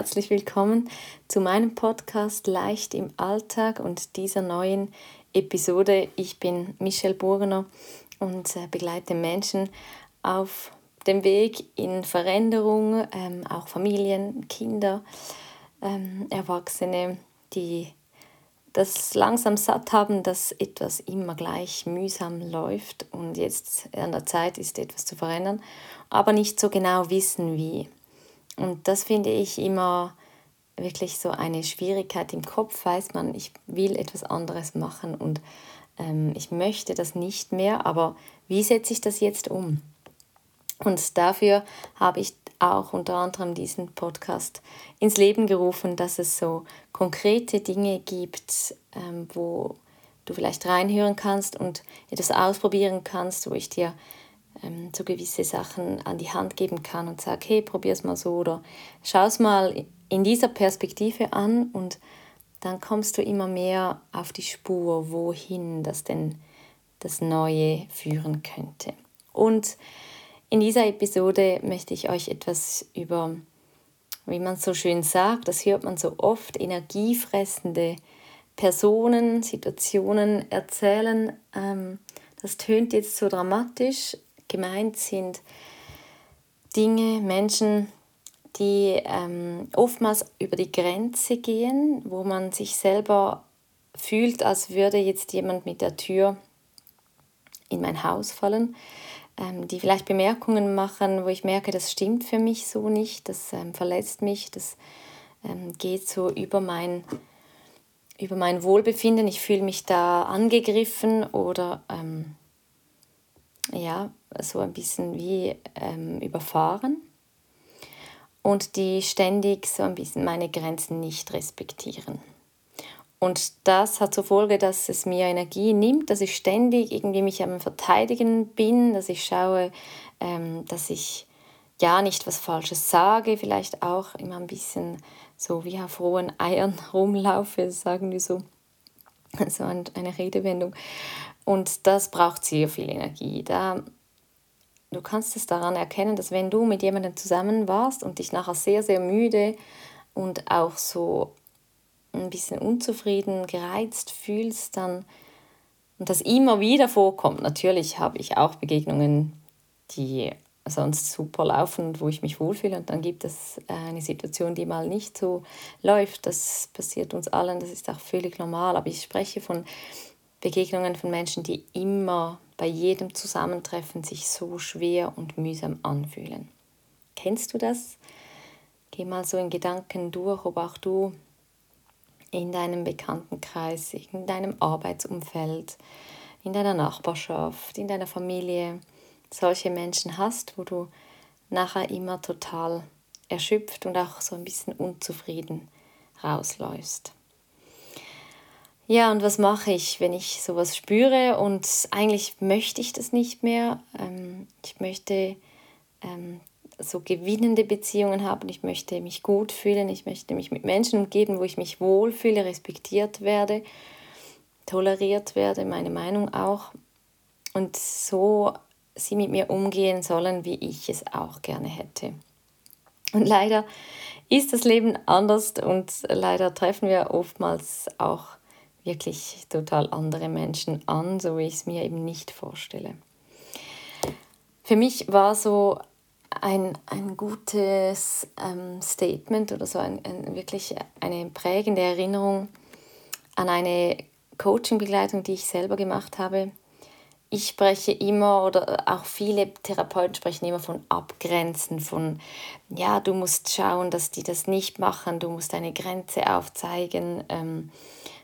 herzlich willkommen zu meinem Podcast Leicht im Alltag und dieser neuen Episode. Ich bin Michelle Burgener und äh, begleite Menschen auf dem Weg in Veränderung, ähm, auch Familien, Kinder, ähm, Erwachsene, die das langsam satt haben, dass etwas immer gleich mühsam läuft und jetzt an der Zeit ist, etwas zu verändern, aber nicht so genau wissen, wie. Und das finde ich immer wirklich so eine Schwierigkeit im Kopf, weiß man, ich will etwas anderes machen und ähm, ich möchte das nicht mehr, aber wie setze ich das jetzt um? Und dafür habe ich auch unter anderem diesen Podcast ins Leben gerufen, dass es so konkrete Dinge gibt, ähm, wo du vielleicht reinhören kannst und etwas ausprobieren kannst, wo ich dir ähm, so gewisse Sachen an die Hand geben kann und sage, hey, probier es mal so oder schau es mal in dieser Perspektive an und dann kommst du immer mehr auf die Spur, wohin das denn das Neue führen könnte. Und in dieser Episode möchte ich euch etwas über, wie man so schön sagt, das hört man so oft, energiefressende Personen, Situationen erzählen. Ähm, das tönt jetzt so dramatisch, gemeint sind Dinge, Menschen, die ähm, oftmals über die Grenze gehen, wo man sich selber fühlt, als würde jetzt jemand mit der Tür in mein Haus fallen, ähm, die vielleicht Bemerkungen machen, wo ich merke, das stimmt für mich so nicht, das ähm, verletzt mich, das ähm, geht so über mein, über mein Wohlbefinden, ich fühle mich da angegriffen oder ähm, ja, so ein bisschen wie ähm, überfahren und die ständig so ein bisschen meine Grenzen nicht respektieren. Und das hat zur Folge, dass es mir Energie nimmt, dass ich ständig irgendwie mich am Verteidigen bin, dass ich schaue, ähm, dass ich ja nicht was Falsches sage, vielleicht auch immer ein bisschen so wie auf rohen Eiern rumlaufe, sagen wir so, so eine Redewendung. Und das braucht sehr viel Energie. Da, du kannst es daran erkennen, dass wenn du mit jemandem zusammen warst und dich nachher sehr, sehr müde und auch so ein bisschen unzufrieden, gereizt fühlst, dann und das immer wieder vorkommt. Natürlich habe ich auch Begegnungen, die sonst super laufen wo ich mich wohlfühle und dann gibt es eine Situation, die mal nicht so läuft. Das passiert uns allen, das ist auch völlig normal, aber ich spreche von Begegnungen von Menschen, die immer bei jedem Zusammentreffen sich so schwer und mühsam anfühlen. Kennst du das? Geh mal so in Gedanken durch, ob auch du in deinem Bekanntenkreis, in deinem Arbeitsumfeld, in deiner Nachbarschaft, in deiner Familie solche Menschen hast, wo du nachher immer total erschöpft und auch so ein bisschen unzufrieden rausläufst. Ja, und was mache ich, wenn ich sowas spüre und eigentlich möchte ich das nicht mehr? Ähm, ich möchte ähm, so gewinnende Beziehungen haben, ich möchte mich gut fühlen, ich möchte mich mit Menschen umgeben, wo ich mich wohlfühle, respektiert werde, toleriert werde, meine Meinung auch. Und so sie mit mir umgehen sollen, wie ich es auch gerne hätte. Und leider ist das Leben anders und leider treffen wir oftmals auch wirklich total andere Menschen an, so wie ich es mir eben nicht vorstelle. Für mich war so ein, ein gutes ähm, Statement oder so ein, ein, wirklich eine prägende Erinnerung an eine Coaching-Begleitung, die ich selber gemacht habe. Ich spreche immer oder auch viele Therapeuten sprechen immer von Abgrenzen, von ja, du musst schauen, dass die das nicht machen, du musst eine Grenze aufzeigen. Ähm,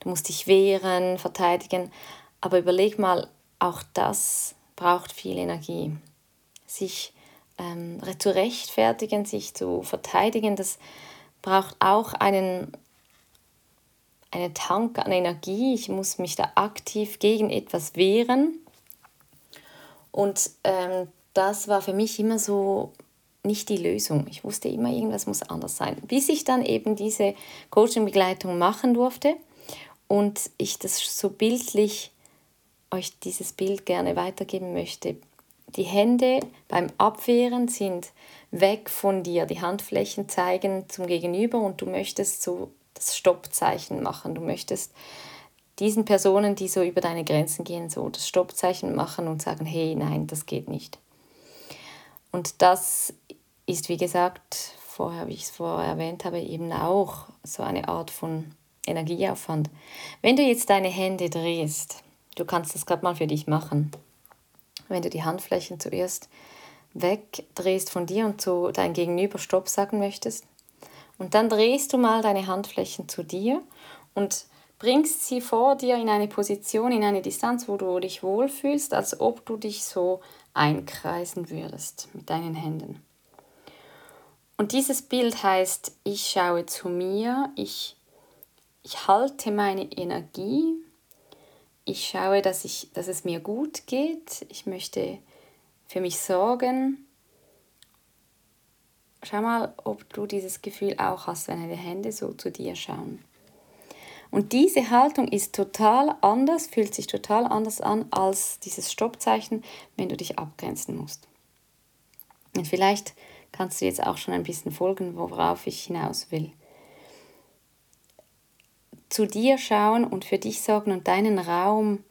du musst dich wehren, verteidigen. Aber überleg mal, auch das braucht viel Energie. Sich ähm, zu rechtfertigen, sich zu verteidigen, das braucht auch einen, einen Tank an Energie. Ich muss mich da aktiv gegen etwas wehren. Und ähm, das war für mich immer so nicht die Lösung. Ich wusste immer, irgendwas muss anders sein. Bis ich dann eben diese Coaching-Begleitung machen durfte und ich das so bildlich euch dieses Bild gerne weitergeben möchte. die Hände beim Abwehren sind weg von dir. Die Handflächen zeigen zum Gegenüber und du möchtest so das Stoppzeichen machen. Du möchtest diesen Personen, die so über deine Grenzen gehen, so das Stoppzeichen machen und sagen, hey, nein, das geht nicht. Und das ist, wie gesagt, vorher, wie ich es vorher erwähnt habe, eben auch so eine Art von Energieaufwand. Wenn du jetzt deine Hände drehst, du kannst das gerade mal für dich machen, wenn du die Handflächen zuerst wegdrehst von dir und zu deinem Gegenüber Stopp sagen möchtest, und dann drehst du mal deine Handflächen zu dir und bringst sie vor dir in eine Position, in eine Distanz, wo du dich wohlfühlst, als ob du dich so einkreisen würdest mit deinen Händen. Und dieses Bild heißt, ich schaue zu mir, ich, ich halte meine Energie, ich schaue, dass, ich, dass es mir gut geht, ich möchte für mich sorgen. Schau mal, ob du dieses Gefühl auch hast, wenn deine Hände so zu dir schauen. Und diese Haltung ist total anders, fühlt sich total anders an als dieses Stoppzeichen, wenn du dich abgrenzen musst. Und vielleicht kannst du jetzt auch schon ein bisschen folgen, worauf ich hinaus will. Zu dir schauen und für dich sorgen und deinen Raum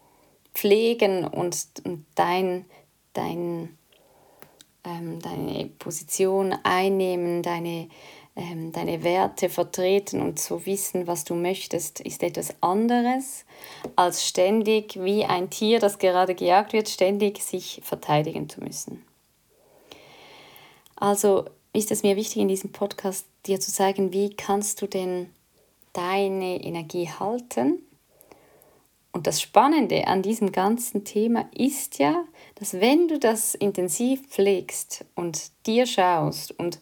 pflegen und, dein, dein, ähm, deine Position einnehmen, deine, ähm, deine Werte vertreten und zu wissen, was du möchtest, ist etwas anderes, als ständig wie ein Tier, das gerade gejagt wird, ständig sich verteidigen zu müssen. Also ist es mir wichtig in diesem Podcast dir zu zeigen, wie kannst du denn deine Energie halten. Und das Spannende an diesem ganzen Thema ist ja, dass wenn du das intensiv pflegst und dir schaust und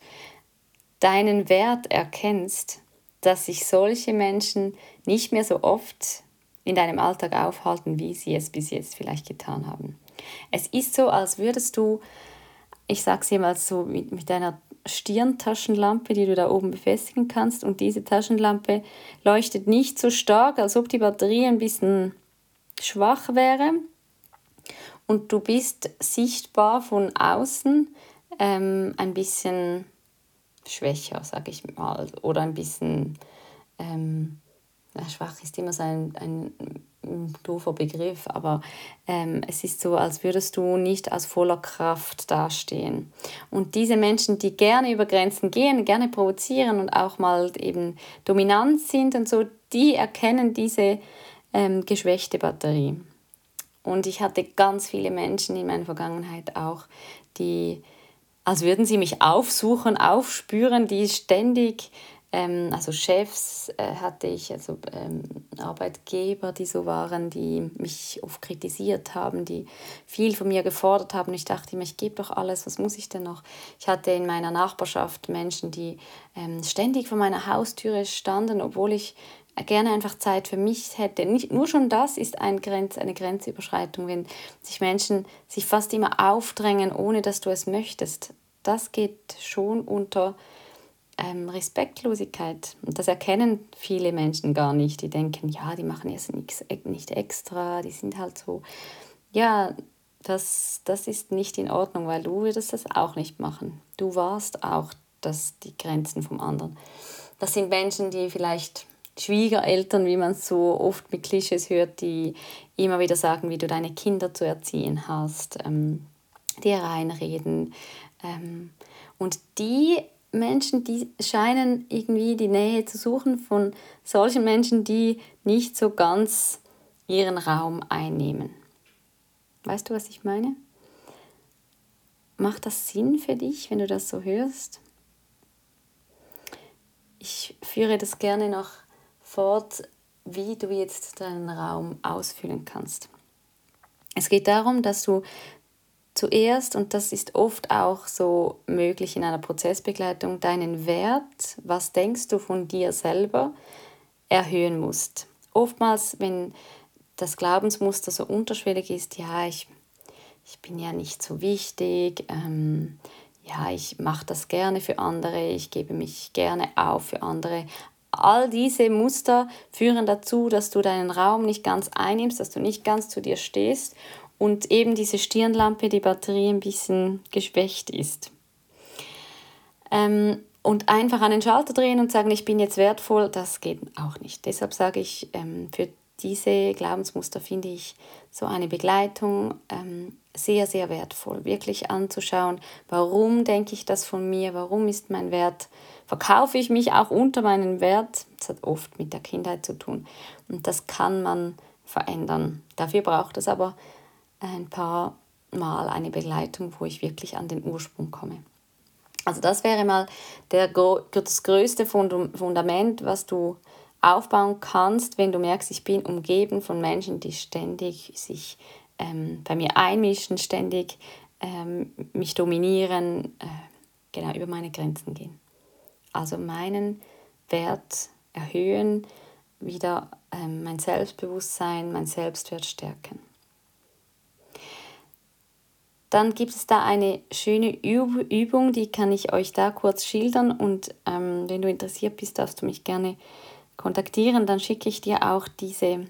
deinen Wert erkennst, dass sich solche Menschen nicht mehr so oft in deinem Alltag aufhalten, wie sie es bis jetzt vielleicht getan haben. Es ist so, als würdest du, ich sage es jemals so, mit, mit einer Stirntaschenlampe, die du da oben befestigen kannst und diese Taschenlampe leuchtet nicht so stark, als ob die Batterie ein bisschen schwach wäre und du bist sichtbar von außen ähm, ein bisschen schwächer, sage ich mal, oder ein bisschen ähm, schwach ist immer so ein, ein, ein doofer Begriff, aber ähm, es ist so, als würdest du nicht aus voller Kraft dastehen. Und diese Menschen, die gerne über Grenzen gehen, gerne provozieren und auch mal eben dominant sind und so, die erkennen diese ähm, geschwächte Batterie. Und ich hatte ganz viele Menschen in meiner Vergangenheit auch, die als würden sie mich aufsuchen, aufspüren, die ständig, ähm, also Chefs äh, hatte ich, also ähm, Arbeitgeber, die so waren, die mich oft kritisiert haben, die viel von mir gefordert haben. Ich dachte immer, ich gebe doch alles, was muss ich denn noch? Ich hatte in meiner Nachbarschaft Menschen, die ähm, ständig vor meiner Haustüre standen, obwohl ich gerne einfach Zeit für mich hätte. Nicht, nur schon das ist ein Grenz, eine Grenzüberschreitung, wenn sich Menschen sich fast immer aufdrängen, ohne dass du es möchtest. Das geht schon unter ähm, Respektlosigkeit. Und das erkennen viele Menschen gar nicht. Die denken, ja, die machen jetzt nichts, nicht extra, die sind halt so. Ja, das, das ist nicht in Ordnung, weil du würdest das auch nicht machen. Du warst auch das, die Grenzen vom anderen. Das sind Menschen, die vielleicht Schwiegereltern, wie man es so oft mit Klischees hört, die immer wieder sagen, wie du deine Kinder zu erziehen hast, ähm, dir reinreden. Ähm, und die Menschen, die scheinen irgendwie die Nähe zu suchen von solchen Menschen, die nicht so ganz ihren Raum einnehmen. Weißt du, was ich meine? Macht das Sinn für dich, wenn du das so hörst? Ich führe das gerne noch fort, wie du jetzt deinen Raum ausfüllen kannst. Es geht darum, dass du zuerst, und das ist oft auch so möglich in einer Prozessbegleitung, deinen Wert, was denkst du von dir selber, erhöhen musst. Oftmals, wenn das Glaubensmuster so unterschwellig ist, ja, ich, ich bin ja nicht so wichtig, ähm, ja, ich mache das gerne für andere, ich gebe mich gerne auf für andere, All diese Muster führen dazu, dass du deinen Raum nicht ganz einnimmst, dass du nicht ganz zu dir stehst und eben diese Stirnlampe, die Batterie ein bisschen geschwächt ist. Ähm, und einfach an den Schalter drehen und sagen, ich bin jetzt wertvoll, das geht auch nicht. Deshalb sage ich, ähm, für diese Glaubensmuster finde ich so eine Begleitung ähm, sehr, sehr wertvoll, wirklich anzuschauen, warum denke ich das von mir, warum ist mein Wert, verkaufe ich mich auch unter meinen Wert, das hat oft mit der Kindheit zu tun und das kann man verändern. Dafür braucht es aber ein paar Mal eine Begleitung, wo ich wirklich an den Ursprung komme. Also das wäre mal der, das größte Fundament, was du aufbauen kannst, wenn du merkst, ich bin umgeben von Menschen, die ständig sich ähm, bei mir einmischen, ständig ähm, mich dominieren, äh, genau über meine Grenzen gehen. Also meinen Wert erhöhen, wieder ähm, mein Selbstbewusstsein, mein Selbstwert stärken. Dann gibt es da eine schöne Übung, die kann ich euch da kurz schildern und ähm, wenn du interessiert bist, darfst du mich gerne kontaktieren. Dann schicke ich dir auch diese,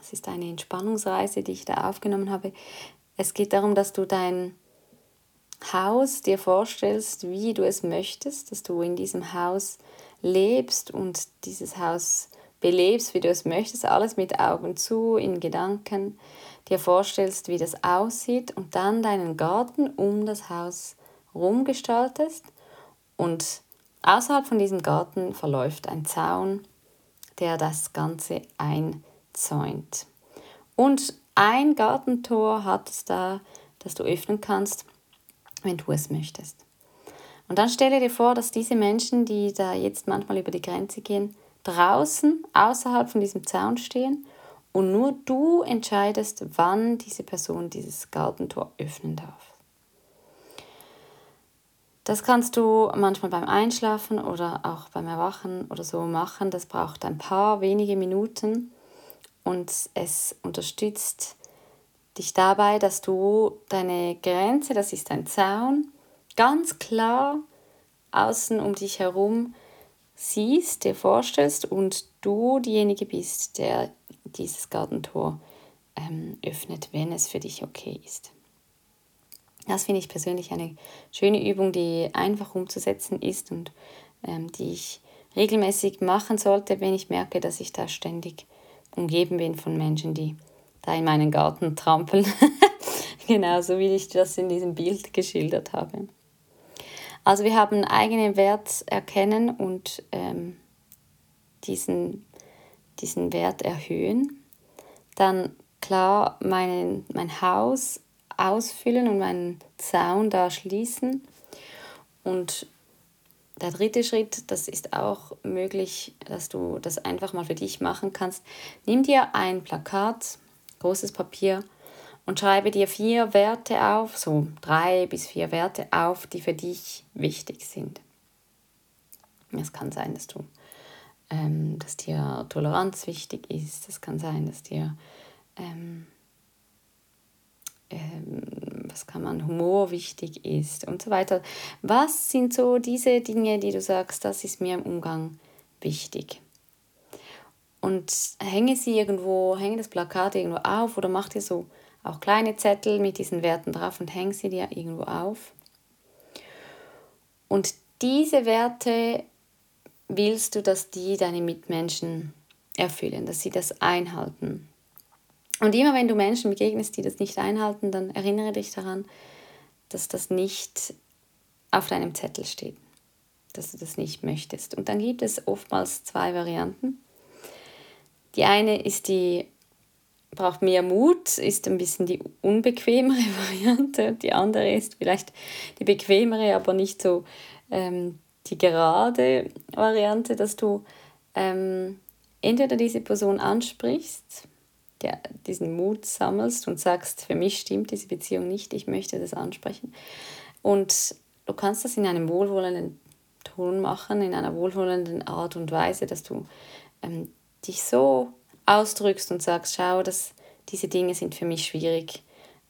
es ist eine Entspannungsreise, die ich da aufgenommen habe. Es geht darum, dass du dein Haus dir vorstellst, wie du es möchtest, dass du in diesem Haus lebst und dieses Haus belebst, wie du es möchtest, alles mit Augen zu, in Gedanken dir vorstellst, wie das aussieht und dann deinen Garten um das Haus rumgestaltest und außerhalb von diesem Garten verläuft ein Zaun, der das Ganze einzäunt. Und ein Gartentor hat es da, das du öffnen kannst, wenn du es möchtest. Und dann stelle dir vor, dass diese Menschen, die da jetzt manchmal über die Grenze gehen, draußen außerhalb von diesem Zaun stehen und nur du entscheidest, wann diese Person dieses Gartentor öffnen darf. Das kannst du manchmal beim Einschlafen oder auch beim Erwachen oder so machen. Das braucht ein paar wenige Minuten und es unterstützt dich dabei, dass du deine Grenze, das ist ein Zaun, ganz klar außen um dich herum siehst, dir vorstellst und du diejenige bist, der dieses Gartentor ähm, öffnet, wenn es für dich okay ist. Das finde ich persönlich eine schöne Übung, die einfach umzusetzen ist und ähm, die ich regelmäßig machen sollte, wenn ich merke, dass ich da ständig umgeben bin von Menschen, die da in meinen Garten trampeln. Genauso wie ich das in diesem Bild geschildert habe. Also wir haben eigenen Wert erkennen und ähm, diesen, diesen Wert erhöhen. Dann klar mein, mein Haus ausfüllen und meinen Zaun da schließen. Und der dritte Schritt, das ist auch möglich, dass du das einfach mal für dich machen kannst. Nimm dir ein Plakat, großes Papier und schreibe dir vier Werte auf, so drei bis vier Werte auf, die für dich wichtig sind. Es kann sein, dass du, ähm, dass dir Toleranz wichtig ist. Es kann sein, dass dir ähm, ähm, was kann man, Humor wichtig ist und so weiter. Was sind so diese Dinge, die du sagst, das ist mir im Umgang wichtig? Und hänge sie irgendwo, hänge das Plakat irgendwo auf oder mach dir so auch kleine Zettel mit diesen Werten drauf und häng sie dir irgendwo auf. Und diese Werte willst du, dass die deine Mitmenschen erfüllen, dass sie das einhalten. Und immer wenn du Menschen begegnest, die das nicht einhalten, dann erinnere dich daran, dass das nicht auf deinem Zettel steht, dass du das nicht möchtest. Und dann gibt es oftmals zwei Varianten. Die eine ist die, braucht mehr Mut, ist ein bisschen die unbequemere Variante. Die andere ist vielleicht die bequemere, aber nicht so ähm, die gerade Variante, dass du ähm, entweder diese Person ansprichst der, diesen Mut sammelst und sagst, für mich stimmt diese Beziehung nicht, ich möchte das ansprechen. Und du kannst das in einem wohlwollenden Ton machen, in einer wohlwollenden Art und Weise, dass du ähm, dich so ausdrückst und sagst, schau, dass diese Dinge sind für mich schwierig,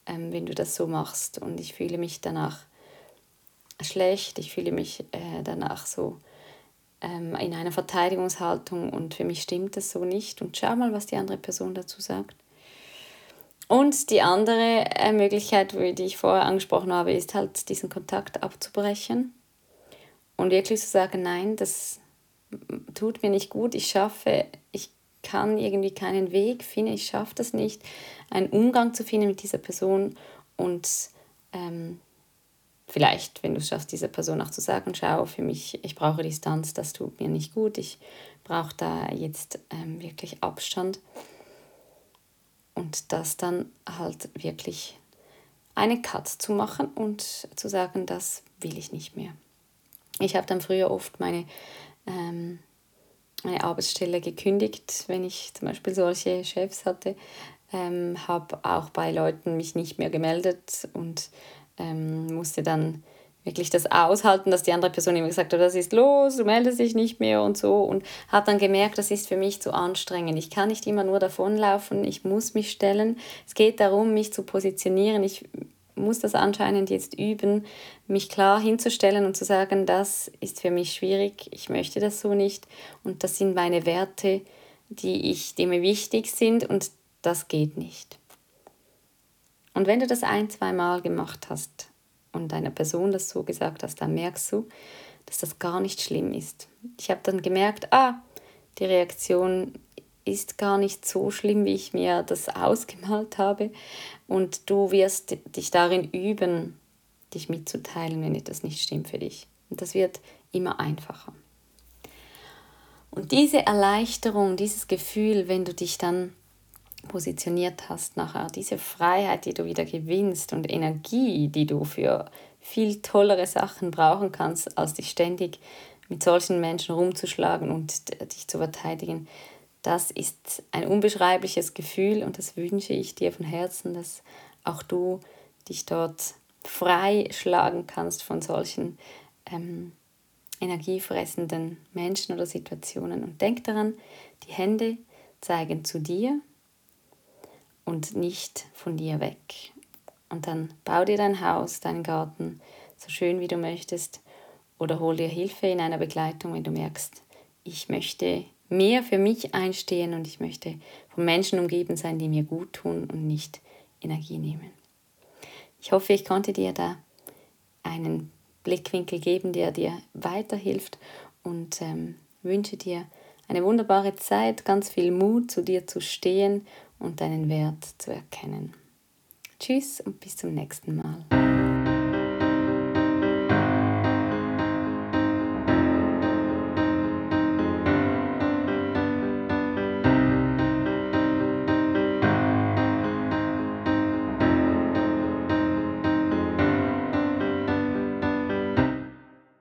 ähm, wenn du das so machst. Und ich fühle mich danach schlecht, ich fühle mich äh, danach so ähm, in einer Verteidigungshaltung und für mich stimmt das so nicht und schau mal, was die andere Person dazu sagt. Und die andere äh, Möglichkeit, die ich vorher angesprochen habe, ist halt diesen Kontakt abzubrechen und wirklich zu sagen, nein, das tut mir nicht gut, ich schaffe, ich kann irgendwie keinen Weg finden, ich schaffe das nicht, einen Umgang zu finden mit dieser Person und ähm, vielleicht, wenn du es schaffst, dieser Person auch zu sagen, schau, für mich, ich brauche Distanz, das tut mir nicht gut, ich brauche da jetzt ähm, wirklich Abstand und das dann halt wirklich einen Cut zu machen und zu sagen, das will ich nicht mehr. Ich habe dann früher oft meine, ähm, meine Arbeitsstelle gekündigt, wenn ich zum Beispiel solche Chefs hatte, ähm, habe auch bei Leuten mich nicht mehr gemeldet und ähm, musste dann wirklich das aushalten, dass die andere Person immer gesagt hat, das ist los, du meldest dich nicht mehr und so und hat dann gemerkt, das ist für mich zu anstrengend. Ich kann nicht immer nur davonlaufen, ich muss mich stellen. Es geht darum, mich zu positionieren. Ich muss das anscheinend jetzt üben, mich klar hinzustellen und zu sagen, das ist für mich schwierig, ich möchte das so nicht und das sind meine Werte, die, ich, die mir wichtig sind und das geht nicht. Und wenn du das ein, zwei Mal gemacht hast, und einer Person das so gesagt hast, dann merkst du, dass das gar nicht schlimm ist. Ich habe dann gemerkt, ah, die Reaktion ist gar nicht so schlimm, wie ich mir das ausgemalt habe. Und du wirst dich darin üben, dich mitzuteilen, wenn etwas nicht stimmt für dich. Und das wird immer einfacher. Und diese Erleichterung, dieses Gefühl, wenn du dich dann positioniert hast nachher, diese Freiheit, die du wieder gewinnst und Energie, die du für viel tollere Sachen brauchen kannst, als dich ständig mit solchen Menschen rumzuschlagen und dich zu verteidigen, das ist ein unbeschreibliches Gefühl und das wünsche ich dir von Herzen, dass auch du dich dort frei schlagen kannst von solchen ähm, energiefressenden Menschen oder Situationen. Und denk daran, die Hände zeigen zu dir und nicht von dir weg. Und dann bau dir dein Haus, deinen Garten so schön wie du möchtest oder hol dir Hilfe in einer Begleitung, wenn du merkst, ich möchte mehr für mich einstehen und ich möchte von Menschen umgeben sein, die mir gut tun und nicht Energie nehmen. Ich hoffe, ich konnte dir da einen Blickwinkel geben, der dir weiterhilft und ähm, wünsche dir eine wunderbare Zeit, ganz viel Mut, zu dir zu stehen und deinen Wert zu erkennen. Tschüss und bis zum nächsten Mal.